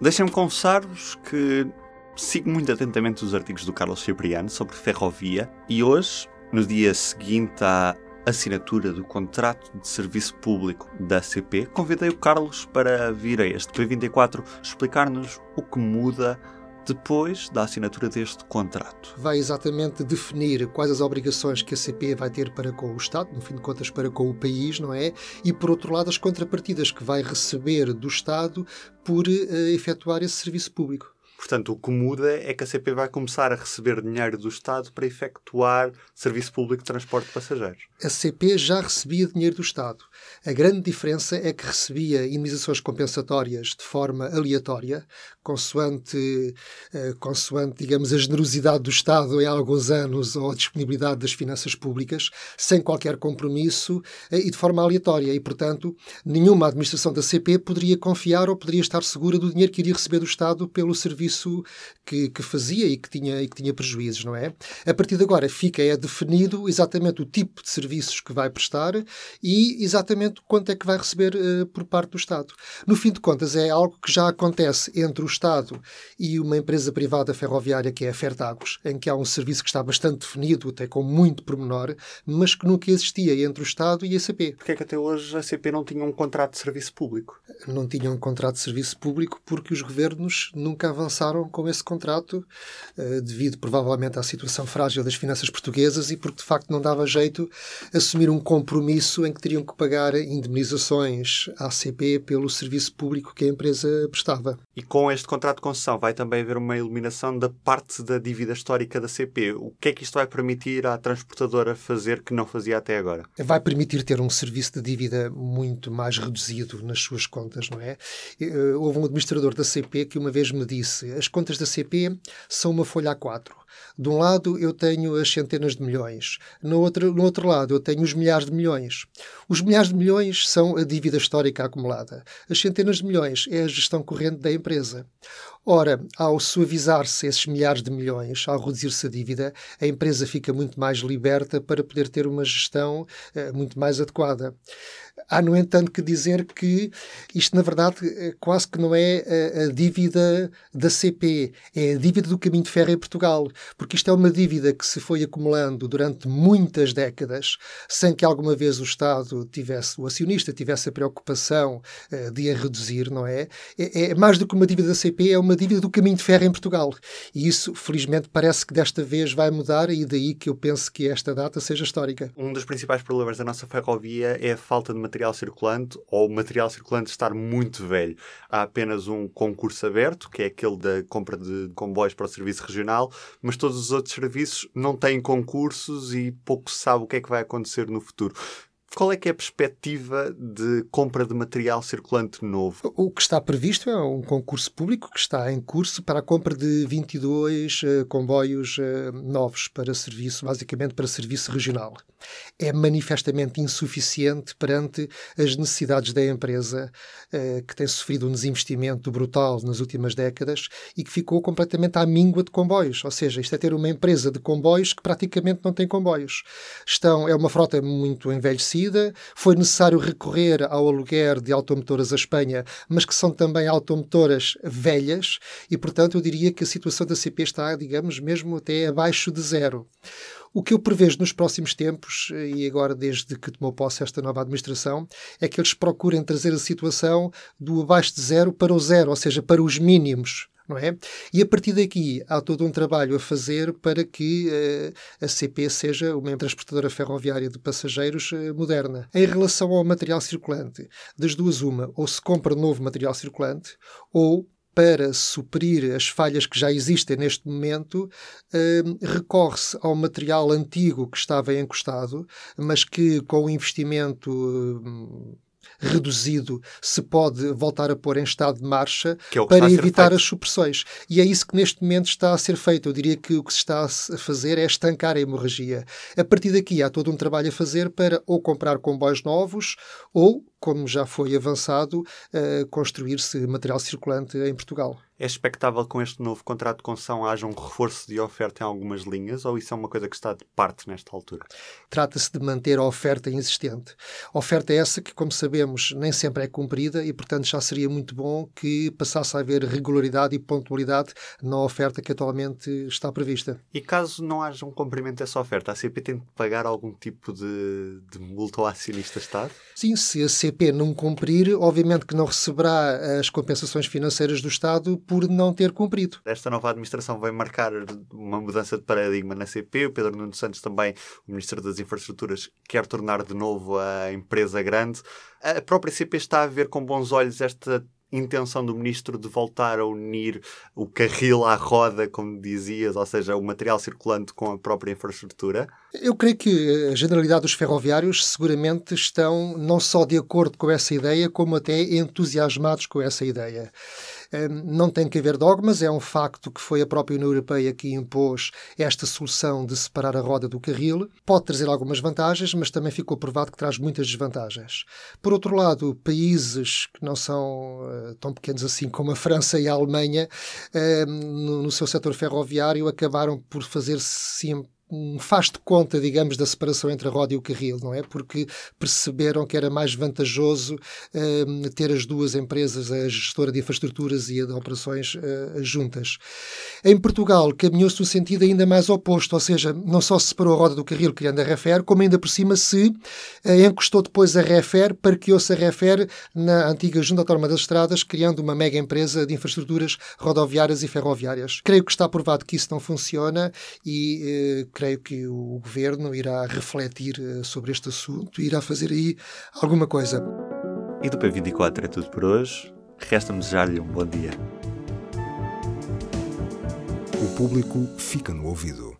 Deixem-me confessar-vos que sigo muito atentamente os artigos do Carlos Cipriano sobre ferrovia e hoje, no dia seguinte à assinatura do contrato de serviço público da CP, convidei o Carlos para vir a este P24 explicar-nos o que muda depois da assinatura deste contrato. Vai exatamente definir quais as obrigações que a CP vai ter para com o Estado, no fim de contas para com o país, não é? E por outro lado as contrapartidas que vai receber do Estado por uh, efetuar esse serviço público. Portanto, o que muda é que a CP vai começar a receber dinheiro do Estado para efetuar serviço público de transporte de passageiros. A CP já recebia dinheiro do Estado. A grande diferença é que recebia indemnizações compensatórias de forma aleatória, consoante, eh, consoante, digamos, a generosidade do Estado em alguns anos ou a disponibilidade das finanças públicas, sem qualquer compromisso eh, e de forma aleatória. E, portanto, nenhuma administração da CP poderia confiar ou poderia estar segura do dinheiro que iria receber do Estado pelo serviço que, que fazia e que, tinha, e que tinha prejuízos, não é? A partir de agora fica é definido exatamente o tipo de serviços que vai prestar e exatamente quanto é que vai receber uh, por parte do Estado. No fim de contas, é algo que já acontece entre o Estado e uma empresa privada ferroviária que é a Fertagos, em que há um serviço que está bastante definido, até com muito pormenor, mas que nunca existia entre o Estado e a CP. Porquê é que até hoje a CP não tinha um contrato de serviço público? Não tinha um contrato de serviço público porque os governos nunca avançaram com esse contrato, eh, devido provavelmente à situação frágil das finanças portuguesas e porque de facto não dava jeito assumir um compromisso em que teriam que pagar indemnizações à CP pelo serviço público que a empresa prestava. E com este contrato de concessão vai também haver uma eliminação da parte da dívida histórica da CP. O que é que isto vai permitir à transportadora fazer que não fazia até agora? Vai permitir ter um serviço de dívida muito mais reduzido nas suas contas, não é? Eh, houve um administrador da CP que uma vez me disse: as contas da CP são uma folha A4. De um lado eu tenho as centenas de milhões, no outro, no outro lado eu tenho os milhares de milhões. Os milhares de milhões são a dívida histórica acumulada. As centenas de milhões é a gestão corrente da empresa. Ora, ao suavizar-se esses milhares de milhões, ao reduzir-se a dívida, a empresa fica muito mais liberta para poder ter uma gestão uh, muito mais adequada. Há, no entanto, que dizer que isto, na verdade, eh, quase que não é a, a, dívida da CP, é a dívida do caminho de ferro em Portugal, porque isto é uma dívida que se foi acumulando durante muitas décadas, sem que alguma vez o Estado tivesse, o acionista tivesse a preocupação uh, de a reduzir, não é? é? É mais do que uma dívida da CP, é uma dívida do caminho de ferro em Portugal. E isso, felizmente, parece que desta vez vai mudar e daí que eu penso que esta data seja histórica. Um dos principais problemas da nossa ferrovia é a falta de material circulante ou o material circulante estar muito velho. Há apenas um concurso aberto, que é aquele da compra de comboios para o serviço regional, mas todos os outros serviços não têm concursos e pouco se sabe o que é que vai acontecer no futuro. Qual é que é a perspectiva de compra de material circulante novo? O que está previsto é um concurso público que está em curso para a compra de 22 uh, eh, comboios uh, novos para serviço, basicamente para serviço regional. É manifestamente insuficiente perante as necessidades da empresa, uh, que tem sofrido um desinvestimento brutal nas últimas décadas e que ficou completamente à míngua de comboios. Ou seja, isto é ter uma empresa de comboios que praticamente não tem comboios. Estão, é uma frota muito envelhecida foi necessário recorrer ao aluguer de automotoras à Espanha, mas que são também automotoras velhas, e portanto eu diria que a situação da CP está, digamos, mesmo até abaixo de zero. O que eu prevejo nos próximos tempos, e agora desde que tomou posse esta nova administração, é que eles procurem trazer a situação do abaixo de zero para o zero, ou seja, para os mínimos não é? E a partir daqui há todo um trabalho a fazer para que uh, a CP seja uma transportadora ferroviária de passageiros uh, moderna. Em relação ao material circulante, das duas uma, ou se compra novo material circulante, ou para suprir as falhas que já existem neste momento, uh, recorre-se ao material antigo que estava encostado, mas que com o investimento uh, reduzido se pode voltar a pôr em estado de marcha é para evitar as supressões. E é isso que neste momento está a ser feito. Eu diria que o que se está a fazer é estancar a hemorragia. A partir daqui há todo um trabalho a fazer para ou comprar comboios novos ou como já foi avançado, uh, construir-se material circulante em Portugal. É expectável que com este novo contrato de concessão haja um reforço de oferta em algumas linhas ou isso é uma coisa que está de parte nesta altura? Trata-se de manter a oferta existente. A oferta é essa que, como sabemos, nem sempre é cumprida e, portanto, já seria muito bom que passasse a haver regularidade e pontualidade na oferta que atualmente está prevista. E caso não haja um cumprimento dessa oferta, a CP tem de pagar algum tipo de, de multa ao acionista-Estado? Sim, se a CP não cumprir, obviamente que não receberá as compensações financeiras do Estado por não ter cumprido. Esta nova administração vai marcar uma mudança de paradigma na CP. O Pedro Nuno Santos também, o Ministro das Infraestruturas, quer tornar de novo a empresa grande. A própria CP está a ver com bons olhos esta intenção do ministro de voltar a unir o carril à roda, como dizias, ou seja, o material circulante com a própria infraestrutura? Eu creio que a generalidade dos ferroviários seguramente estão não só de acordo com essa ideia, como até entusiasmados com essa ideia. Não tem que haver dogmas, é um facto que foi a própria União Europeia que impôs esta solução de separar a roda do carril. Pode trazer algumas vantagens, mas também ficou provado que traz muitas desvantagens. Por outro lado, países que não são uh, tão pequenos assim como a França e a Alemanha, no, no seu setor ferroviário, acabaram por fazer sempre um faz de conta, digamos, da separação entre a roda e o carril, não é? Porque perceberam que era mais vantajoso uh, ter as duas empresas, a gestora de infraestruturas e a de operações, uh, juntas. Em Portugal, caminhou-se no sentido ainda mais oposto, ou seja, não só se separou a roda do carril, criando a Refer, como ainda por cima se uh, encostou depois a Refer, parqueou-se a Refer na antiga Junta Autónoma das Estradas, criando uma mega empresa de infraestruturas rodoviárias e ferroviárias. Creio que está provado que isso não funciona e creio que o governo irá refletir eh, sobre este assunto e irá fazer aí alguma coisa. E do P24 é tudo por hoje. Resta-me desejar-lhe um bom dia. O público fica no ouvido.